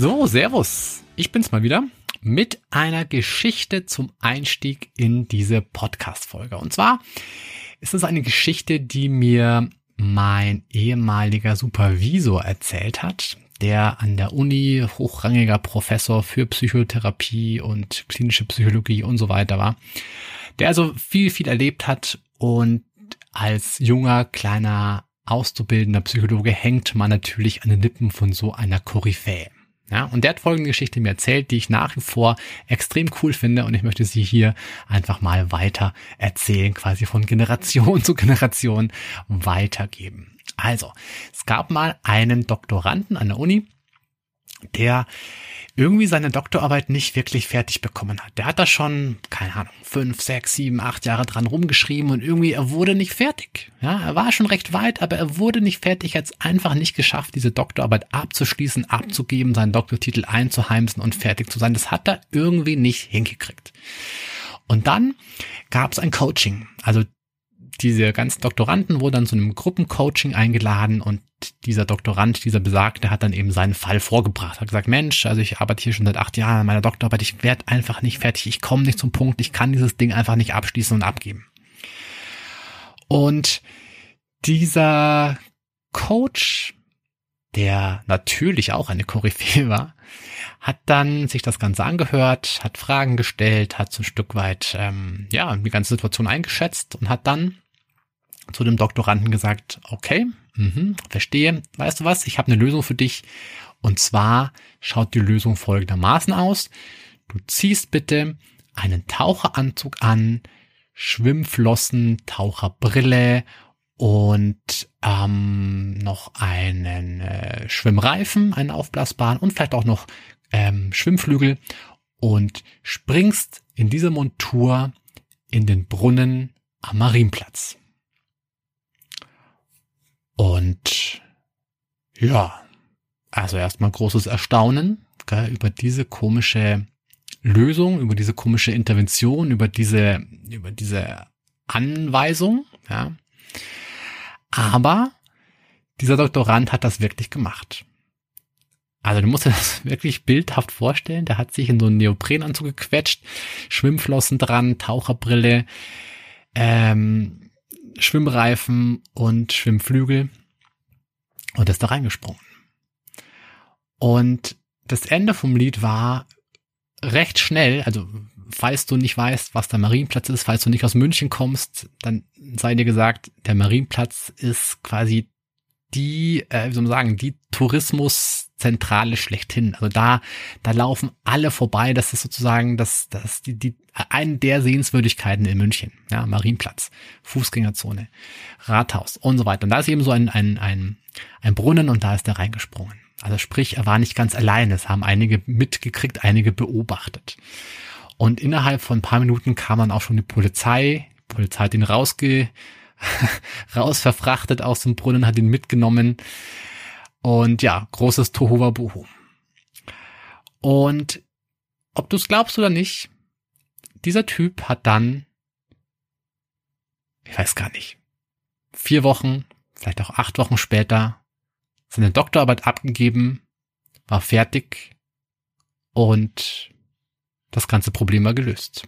So, Servus. Ich bin's mal wieder mit einer Geschichte zum Einstieg in diese Podcast-Folge. Und zwar ist es eine Geschichte, die mir mein ehemaliger Supervisor erzählt hat, der an der Uni hochrangiger Professor für Psychotherapie und klinische Psychologie und so weiter war, der also viel, viel erlebt hat und als junger, kleiner, auszubildender Psychologe hängt man natürlich an den Lippen von so einer Koryphäe. Ja, und der hat folgende Geschichte mir erzählt, die ich nach wie vor extrem cool finde und ich möchte sie hier einfach mal weiter erzählen, quasi von Generation zu Generation weitergeben. Also, es gab mal einen Doktoranden an der Uni, der irgendwie seine Doktorarbeit nicht wirklich fertig bekommen hat. Der hat da schon, keine Ahnung, fünf, sechs, sieben, acht Jahre dran rumgeschrieben und irgendwie, er wurde nicht fertig. Ja, er war schon recht weit, aber er wurde nicht fertig, hat es einfach nicht geschafft, diese Doktorarbeit abzuschließen, abzugeben, seinen Doktortitel einzuheimsen und fertig zu sein. Das hat er irgendwie nicht hingekriegt. Und dann gab es ein Coaching. Also diese ganzen Doktoranden wurden dann zu einem Gruppencoaching eingeladen und dieser Doktorand, dieser Besagte, hat dann eben seinen Fall vorgebracht, hat gesagt, Mensch, also ich arbeite hier schon seit acht Jahren an meiner Doktorarbeit, ich werde einfach nicht fertig, ich komme nicht zum Punkt, ich kann dieses Ding einfach nicht abschließen und abgeben. Und dieser Coach, der natürlich auch eine Koryphäe war, hat dann sich das Ganze angehört, hat Fragen gestellt, hat so ein Stück weit ähm, ja die ganze Situation eingeschätzt und hat dann zu dem Doktoranden gesagt, okay, mh, verstehe, weißt du was, ich habe eine Lösung für dich. Und zwar schaut die Lösung folgendermaßen aus. Du ziehst bitte einen Taucheranzug an, Schwimmflossen, Taucherbrille und ähm, noch einen äh, Schwimmreifen, einen aufblasbaren und vielleicht auch noch ähm, Schwimmflügel und springst in dieser Montur in den Brunnen am Marienplatz. Und ja, also erstmal großes Erstaunen gell, über diese komische Lösung, über diese komische Intervention, über diese, über diese Anweisung, ja. Aber dieser Doktorand hat das wirklich gemacht. Also du musst dir das wirklich bildhaft vorstellen. Der hat sich in so einen Neoprenanzug gequetscht, Schwimmflossen dran, Taucherbrille, ähm, Schwimmreifen und Schwimmflügel und ist da reingesprungen. Und das Ende vom Lied war recht schnell, also falls du nicht weißt, was der Marienplatz ist, falls du nicht aus München kommst, dann sei dir gesagt, der Marienplatz ist quasi die, äh, wie soll man sagen, die Tourismuszentrale schlechthin. Also da, da laufen alle vorbei. Das ist sozusagen das, das die, die eine der Sehenswürdigkeiten in München. Ja, Marienplatz, Fußgängerzone, Rathaus und so weiter. Und da ist eben so ein, ein, ein, ein Brunnen und da ist er reingesprungen. Also sprich, er war nicht ganz alleine. Es haben einige mitgekriegt, einige beobachtet. Und innerhalb von ein paar Minuten kam dann auch schon die Polizei. Die Polizei hat ihn rausge raus verfrachtet aus dem Brunnen, hat ihn mitgenommen. Und ja, großes Tohuwabohu. Und ob du es glaubst oder nicht, dieser Typ hat dann, ich weiß gar nicht, vier Wochen, vielleicht auch acht Wochen später seine Doktorarbeit abgegeben, war fertig und das ganze Problem war gelöst.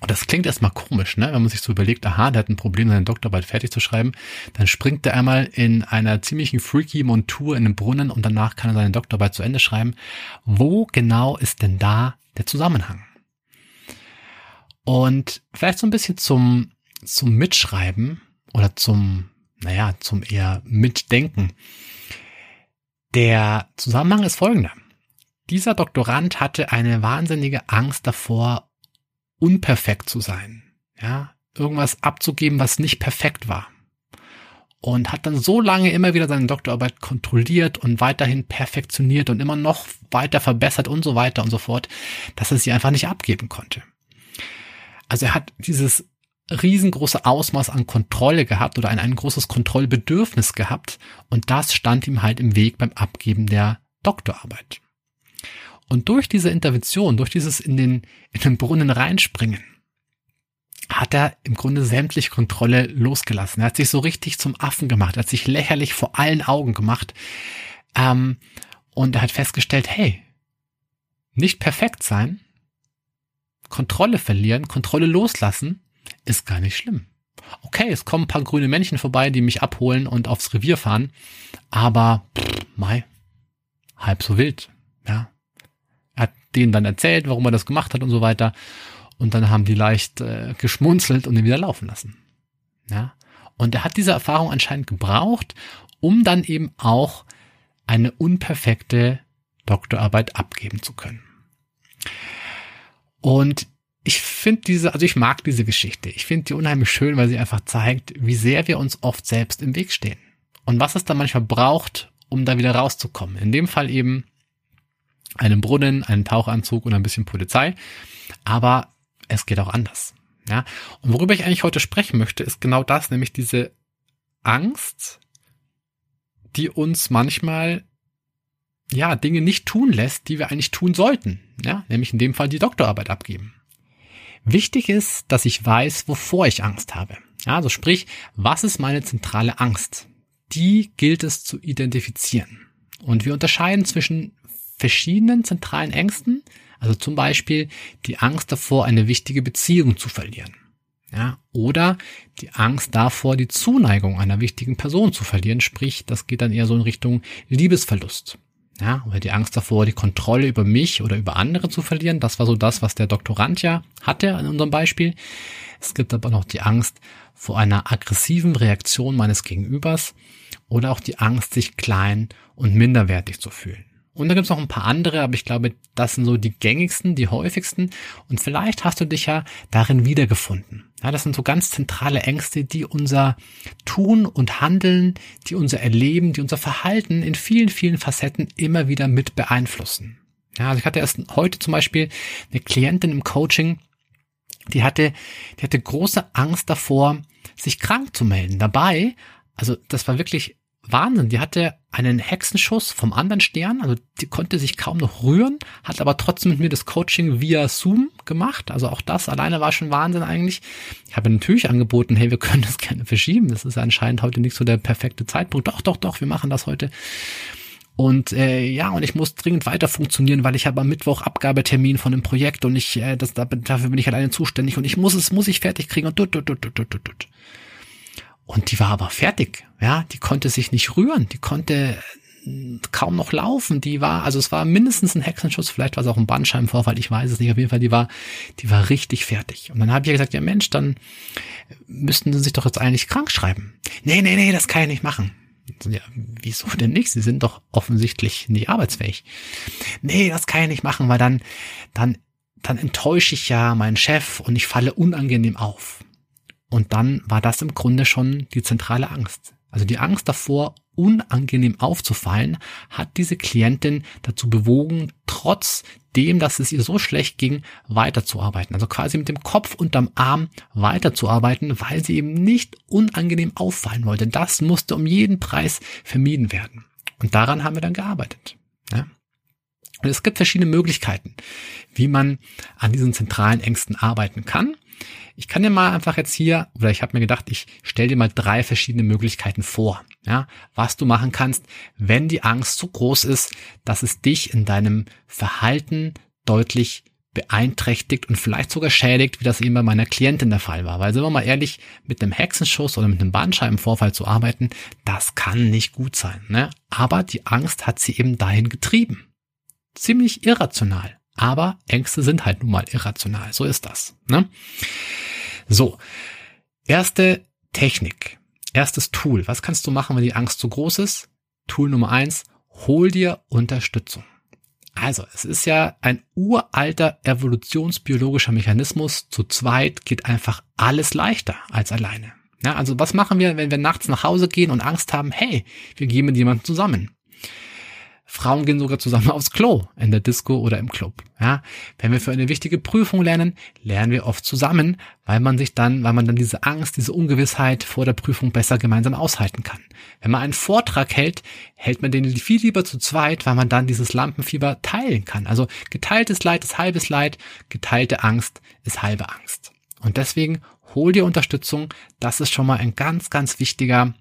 Und das klingt erstmal komisch, ne? wenn man sich so überlegt, aha, der hat ein Problem, seine Doktorarbeit fertig zu schreiben. Dann springt er einmal in einer ziemlichen freaky Montur in den Brunnen und danach kann er seine Doktorarbeit zu Ende schreiben. Wo genau ist denn da der Zusammenhang? Und vielleicht so ein bisschen zum, zum Mitschreiben oder zum, naja, zum eher Mitdenken. Der Zusammenhang ist folgender. Dieser Doktorand hatte eine wahnsinnige Angst davor, unperfekt zu sein. Ja, irgendwas abzugeben, was nicht perfekt war. und hat dann so lange immer wieder seine Doktorarbeit kontrolliert und weiterhin perfektioniert und immer noch weiter verbessert und so weiter und so fort, dass er sie einfach nicht abgeben konnte. Also er hat dieses riesengroße Ausmaß an Kontrolle gehabt oder ein, ein großes Kontrollbedürfnis gehabt und das stand ihm halt im Weg beim Abgeben der Doktorarbeit. Und durch diese Intervention, durch dieses in den, in den Brunnen reinspringen, hat er im Grunde sämtliche Kontrolle losgelassen. Er hat sich so richtig zum Affen gemacht, er hat sich lächerlich vor allen Augen gemacht. Ähm, und er hat festgestellt, hey, nicht perfekt sein, Kontrolle verlieren, Kontrolle loslassen, ist gar nicht schlimm. Okay, es kommen ein paar grüne Männchen vorbei, die mich abholen und aufs Revier fahren, aber pff, mai, halb so wild, ja. Denen dann erzählt, warum er das gemacht hat und so weiter. Und dann haben die leicht äh, geschmunzelt und ihn wieder laufen lassen. Ja. Und er hat diese Erfahrung anscheinend gebraucht, um dann eben auch eine unperfekte Doktorarbeit abgeben zu können. Und ich finde diese, also ich mag diese Geschichte. Ich finde die unheimlich schön, weil sie einfach zeigt, wie sehr wir uns oft selbst im Weg stehen. Und was es da manchmal braucht, um da wieder rauszukommen. In dem Fall eben einen Brunnen, einen Tauchanzug und ein bisschen Polizei. Aber es geht auch anders. Ja. Und worüber ich eigentlich heute sprechen möchte, ist genau das, nämlich diese Angst, die uns manchmal ja, Dinge nicht tun lässt, die wir eigentlich tun sollten. Ja, nämlich in dem Fall die Doktorarbeit abgeben. Wichtig ist, dass ich weiß, wovor ich Angst habe. Ja, also sprich, was ist meine zentrale Angst? Die gilt es zu identifizieren. Und wir unterscheiden zwischen verschiedenen zentralen Ängsten, also zum Beispiel die Angst davor, eine wichtige Beziehung zu verlieren. Ja, oder die Angst davor, die Zuneigung einer wichtigen Person zu verlieren, sprich, das geht dann eher so in Richtung Liebesverlust. Ja, oder die Angst davor, die Kontrolle über mich oder über andere zu verlieren. Das war so das, was der Doktorand ja hatte in unserem Beispiel. Es gibt aber noch die Angst vor einer aggressiven Reaktion meines Gegenübers oder auch die Angst, sich klein und minderwertig zu fühlen. Und da gibt es noch ein paar andere, aber ich glaube, das sind so die gängigsten, die häufigsten. Und vielleicht hast du dich ja darin wiedergefunden. Ja, das sind so ganz zentrale Ängste, die unser Tun und Handeln, die unser Erleben, die unser Verhalten in vielen, vielen Facetten immer wieder mit beeinflussen. Ja, also ich hatte erst heute zum Beispiel eine Klientin im Coaching, die hatte, die hatte große Angst davor, sich krank zu melden. Dabei, also das war wirklich Wahnsinn. Die hatte einen Hexenschuss vom anderen Stern, also die konnte sich kaum noch rühren, hat aber trotzdem mit mir das Coaching via Zoom gemacht. Also auch das alleine war schon Wahnsinn eigentlich. Ich habe natürlich angeboten, hey, wir können das gerne verschieben. Das ist anscheinend heute nicht so der perfekte Zeitpunkt. Doch, doch, doch, wir machen das heute. Und äh, ja, und ich muss dringend weiter funktionieren, weil ich habe am Mittwoch Abgabetermin von dem Projekt und ich, äh, das, dafür bin ich alleine zuständig und ich muss es, muss ich fertig kriegen und tut, tut, tut, tut, tut, tut. Und die war aber fertig. Ja, die konnte sich nicht rühren. Die konnte äh, kaum noch laufen. Die war, also es war mindestens ein Hexenschuss, vielleicht war es auch ein Bandscheibenvorfall, ich weiß es nicht. Auf jeden Fall, die war, die war richtig fertig. Und dann habe ich gesagt, ja Mensch, dann müssten sie sich doch jetzt eigentlich krank schreiben. Nee, nee, nee, das kann ich nicht machen. Ja, wieso denn nicht? Sie sind doch offensichtlich nicht arbeitsfähig. Nee, das kann ich nicht machen, weil dann, dann, dann enttäusche ich ja meinen Chef und ich falle unangenehm auf. Und dann war das im Grunde schon die zentrale Angst. Also die Angst davor, unangenehm aufzufallen, hat diese Klientin dazu bewogen, trotz dem, dass es ihr so schlecht ging, weiterzuarbeiten. Also quasi mit dem Kopf unterm Arm weiterzuarbeiten, weil sie eben nicht unangenehm auffallen wollte. Das musste um jeden Preis vermieden werden. Und daran haben wir dann gearbeitet. Ja. Und es gibt verschiedene Möglichkeiten, wie man an diesen zentralen Ängsten arbeiten kann. Ich kann dir mal einfach jetzt hier, oder ich habe mir gedacht, ich stelle dir mal drei verschiedene Möglichkeiten vor, ja, was du machen kannst, wenn die Angst so groß ist, dass es dich in deinem Verhalten deutlich beeinträchtigt und vielleicht sogar schädigt, wie das eben bei meiner Klientin der Fall war. Weil sind wir mal ehrlich, mit einem Hexenschuss oder mit einem Bandscheibenvorfall zu arbeiten, das kann nicht gut sein. Ne? Aber die Angst hat sie eben dahin getrieben. Ziemlich irrational. Aber Ängste sind halt nun mal irrational. So ist das. Ne? So, erste Technik, erstes Tool. Was kannst du machen, wenn die Angst zu groß ist? Tool Nummer eins, hol dir Unterstützung. Also, es ist ja ein uralter evolutionsbiologischer Mechanismus. Zu zweit geht einfach alles leichter als alleine. Ja, also was machen wir, wenn wir nachts nach Hause gehen und Angst haben? Hey, wir gehen mit jemandem zusammen. Frauen gehen sogar zusammen aufs Klo in der Disco oder im Club. Ja, wenn wir für eine wichtige Prüfung lernen, lernen wir oft zusammen, weil man sich dann, weil man dann diese Angst, diese Ungewissheit vor der Prüfung besser gemeinsam aushalten kann. Wenn man einen Vortrag hält, hält man den viel lieber zu zweit, weil man dann dieses Lampenfieber teilen kann. Also geteiltes Leid ist halbes Leid, geteilte Angst ist halbe Angst. Und deswegen hol dir Unterstützung. Das ist schon mal ein ganz, ganz wichtiger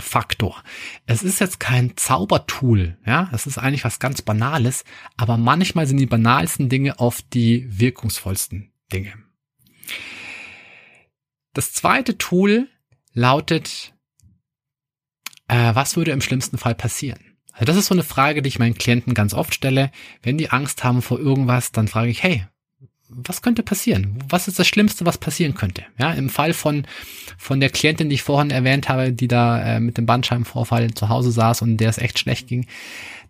Faktor. Es ist jetzt kein Zaubertool, ja, es ist eigentlich was ganz Banales, aber manchmal sind die banalsten Dinge oft die wirkungsvollsten Dinge. Das zweite Tool lautet, äh, was würde im schlimmsten Fall passieren? Also das ist so eine Frage, die ich meinen Klienten ganz oft stelle. Wenn die Angst haben vor irgendwas, dann frage ich, hey, was könnte passieren? Was ist das Schlimmste, was passieren könnte? Ja, im Fall von, von der Klientin, die ich vorhin erwähnt habe, die da äh, mit dem Bandscheibenvorfall zu Hause saß und der es echt schlecht ging,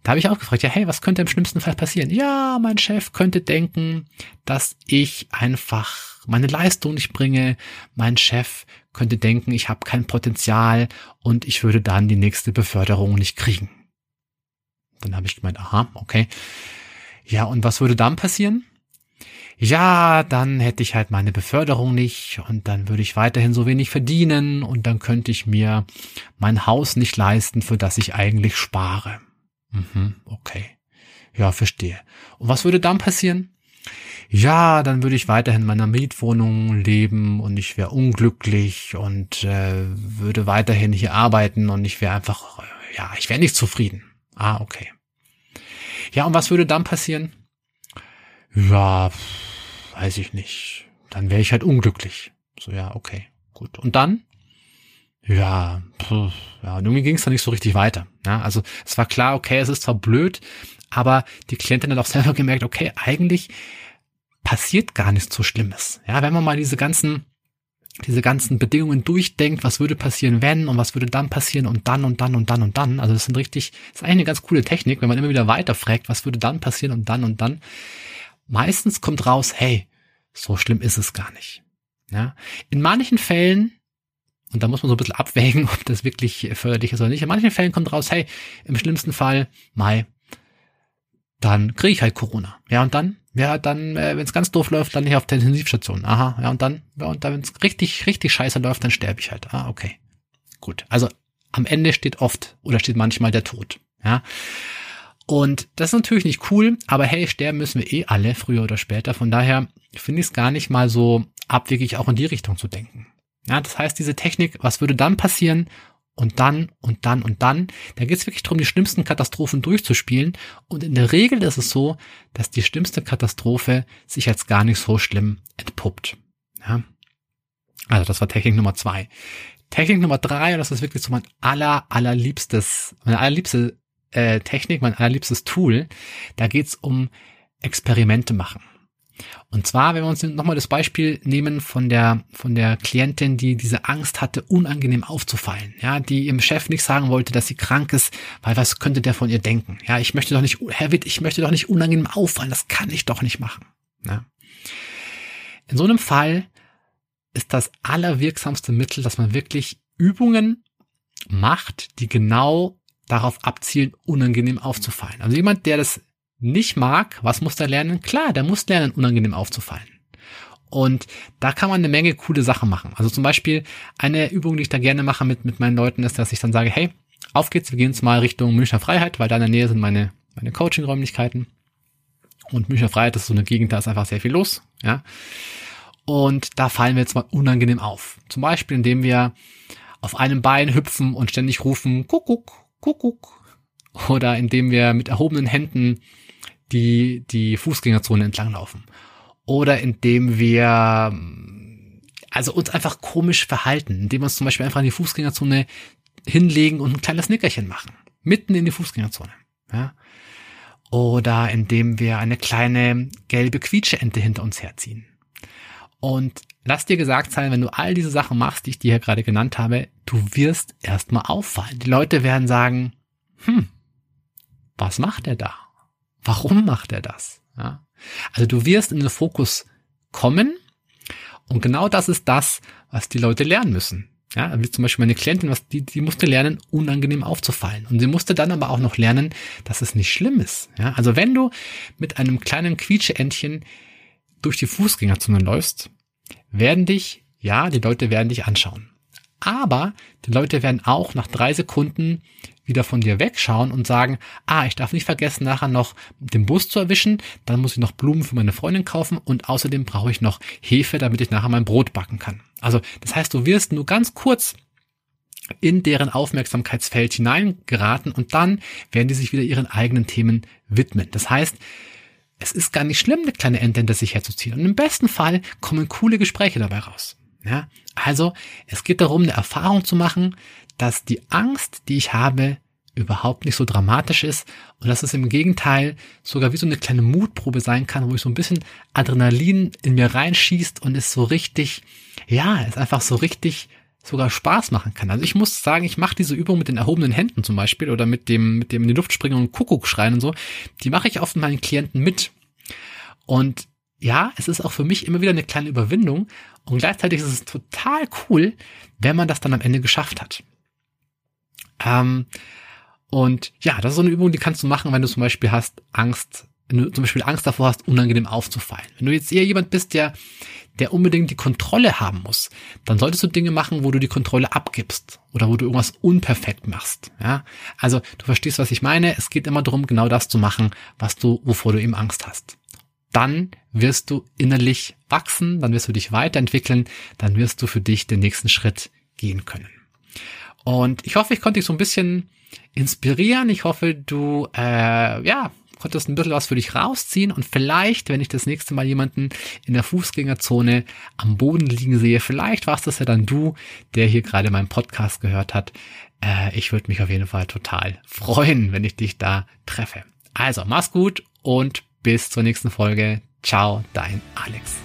da habe ich auch gefragt, ja, hey, was könnte im schlimmsten Fall passieren? Ja, mein Chef könnte denken, dass ich einfach meine Leistung nicht bringe. Mein Chef könnte denken, ich habe kein Potenzial und ich würde dann die nächste Beförderung nicht kriegen. Dann habe ich gemeint, aha, okay. Ja, und was würde dann passieren? Ja, dann hätte ich halt meine Beförderung nicht und dann würde ich weiterhin so wenig verdienen und dann könnte ich mir mein Haus nicht leisten, für das ich eigentlich spare. Mhm, okay. Ja, verstehe. Und was würde dann passieren? Ja, dann würde ich weiterhin in meiner Mietwohnung leben und ich wäre unglücklich und äh, würde weiterhin hier arbeiten und ich wäre einfach, ja, ich wäre nicht zufrieden. Ah, okay. Ja, und was würde dann passieren? Ja, weiß ich nicht. Dann wäre ich halt unglücklich. So, ja, okay, gut. Und dann? Ja, pff, ja, und irgendwie ging es dann nicht so richtig weiter. Ja, also es war klar, okay, es ist zwar blöd, aber die Klientin hat auch selber gemerkt, okay, eigentlich passiert gar nichts so Schlimmes. Ja, wenn man mal diese ganzen diese ganzen Bedingungen durchdenkt, was würde passieren, wenn und was würde dann passieren und dann und dann und dann und dann. Also das sind richtig, das ist eigentlich eine ganz coole Technik, wenn man immer wieder weiter fragt, was würde dann passieren und dann und dann meistens kommt raus, hey, so schlimm ist es gar nicht. Ja? In manchen Fällen, und da muss man so ein bisschen abwägen, ob das wirklich förderlich ist oder nicht, in manchen Fällen kommt raus, hey, im schlimmsten Fall, Mai, dann kriege ich halt Corona. Ja, und dann, ja, dann, äh, wenn es ganz doof läuft, dann nicht auf der Intensivstation. Aha, ja, und dann, ja, und dann, wenn es richtig, richtig scheiße läuft, dann sterbe ich halt. Ah, okay. Gut. Also am Ende steht oft oder steht manchmal der Tod. Ja. Und das ist natürlich nicht cool, aber hey, sterben müssen wir eh alle, früher oder später. Von daher finde ich es gar nicht mal so abwegig, auch in die Richtung zu denken. Ja, das heißt, diese Technik, was würde dann passieren? Und dann und dann und dann. Da geht es wirklich darum, die schlimmsten Katastrophen durchzuspielen. Und in der Regel ist es so, dass die schlimmste Katastrophe sich als gar nicht so schlimm entpuppt. Ja? Also das war Technik Nummer zwei. Technik Nummer drei, und das ist wirklich so mein aller, allerliebstes, meine allerliebste äh, Technik, mein allerliebstes Tool. Da geht's um Experimente machen. Und zwar, wenn wir uns nochmal das Beispiel nehmen von der, von der Klientin, die diese Angst hatte, unangenehm aufzufallen, ja, die ihrem Chef nicht sagen wollte, dass sie krank ist, weil was könnte der von ihr denken? Ja, ich möchte doch nicht, Herr Witt, ich möchte doch nicht unangenehm auffallen, das kann ich doch nicht machen. Ja. In so einem Fall ist das allerwirksamste Mittel, dass man wirklich Übungen macht, die genau darauf abzielen, unangenehm aufzufallen. Also jemand, der das nicht mag, was muss der lernen? Klar, der muss lernen, unangenehm aufzufallen. Und da kann man eine Menge coole Sachen machen. Also zum Beispiel eine Übung, die ich da gerne mache mit, mit meinen Leuten, ist, dass ich dann sage, hey, auf geht's, wir gehen jetzt mal Richtung Münchner Freiheit, weil da in der Nähe sind meine, meine Coaching-Räumlichkeiten. Und Münchner Freiheit ist so eine Gegend, da ist einfach sehr viel los, ja. Und da fallen wir jetzt mal unangenehm auf. Zum Beispiel, indem wir auf einem Bein hüpfen und ständig rufen, Kuckuck, Kuckuck. Oder indem wir mit erhobenen Händen die, die Fußgängerzone entlanglaufen. Oder indem wir also uns einfach komisch verhalten, indem wir uns zum Beispiel einfach in die Fußgängerzone hinlegen und ein kleines Nickerchen machen. Mitten in die Fußgängerzone. Ja? Oder indem wir eine kleine gelbe Quietscheente hinter uns herziehen. Und lass dir gesagt sein, wenn du all diese Sachen machst, die ich dir hier gerade genannt habe, du wirst erstmal auffallen. Die Leute werden sagen, hm, was macht er da? Warum macht er das? Ja? Also du wirst in den Fokus kommen und genau das ist das, was die Leute lernen müssen. Ja, wie zum Beispiel meine Klientin, was die, die musste lernen, unangenehm aufzufallen. Und sie musste dann aber auch noch lernen, dass es nicht schlimm ist. Ja, also wenn du mit einem kleinen Quietscheentchen durch die Fußgängerzone läufst, werden dich, ja, die Leute werden dich anschauen. Aber die Leute werden auch nach drei Sekunden wieder von dir wegschauen und sagen, ah, ich darf nicht vergessen, nachher noch den Bus zu erwischen, dann muss ich noch Blumen für meine Freundin kaufen und außerdem brauche ich noch Hefe, damit ich nachher mein Brot backen kann. Also das heißt, du wirst nur ganz kurz in deren Aufmerksamkeitsfeld hineingeraten und dann werden die sich wieder ihren eigenen Themen widmen. Das heißt, es ist gar nicht schlimm, eine kleine Ente hinter sich herzuziehen. Und im besten Fall kommen coole Gespräche dabei raus. Ja, also es geht darum, eine Erfahrung zu machen, dass die Angst, die ich habe, überhaupt nicht so dramatisch ist und dass es im Gegenteil sogar wie so eine kleine Mutprobe sein kann, wo ich so ein bisschen Adrenalin in mir reinschießt und es so richtig, ja, es einfach so richtig sogar Spaß machen kann. Also ich muss sagen, ich mache diese Übung mit den erhobenen Händen zum Beispiel oder mit dem, mit dem in die Luft springen und Kuckuck schreien und so, die mache ich oft mit meinen Klienten mit. Und ja, es ist auch für mich immer wieder eine kleine Überwindung und gleichzeitig ist es total cool, wenn man das dann am Ende geschafft hat. Ähm, und ja, das ist so eine Übung, die kannst du machen, wenn du zum Beispiel hast Angst, wenn du zum Beispiel Angst davor hast, unangenehm aufzufallen. Wenn du jetzt eher jemand bist, der, der unbedingt die Kontrolle haben muss, dann solltest du Dinge machen, wo du die Kontrolle abgibst oder wo du irgendwas unperfekt machst. Ja, also du verstehst, was ich meine. Es geht immer darum, genau das zu machen, was du, wovor du eben Angst hast dann wirst du innerlich wachsen, dann wirst du dich weiterentwickeln, dann wirst du für dich den nächsten Schritt gehen können. Und ich hoffe, ich konnte dich so ein bisschen inspirieren. Ich hoffe, du äh, ja konntest ein bisschen was für dich rausziehen und vielleicht, wenn ich das nächste Mal jemanden in der Fußgängerzone am Boden liegen sehe, vielleicht warst das ja dann du, der hier gerade meinen Podcast gehört hat. Äh, ich würde mich auf jeden Fall total freuen, wenn ich dich da treffe. Also, mach's gut und bis zur nächsten Folge. Ciao, dein Alex.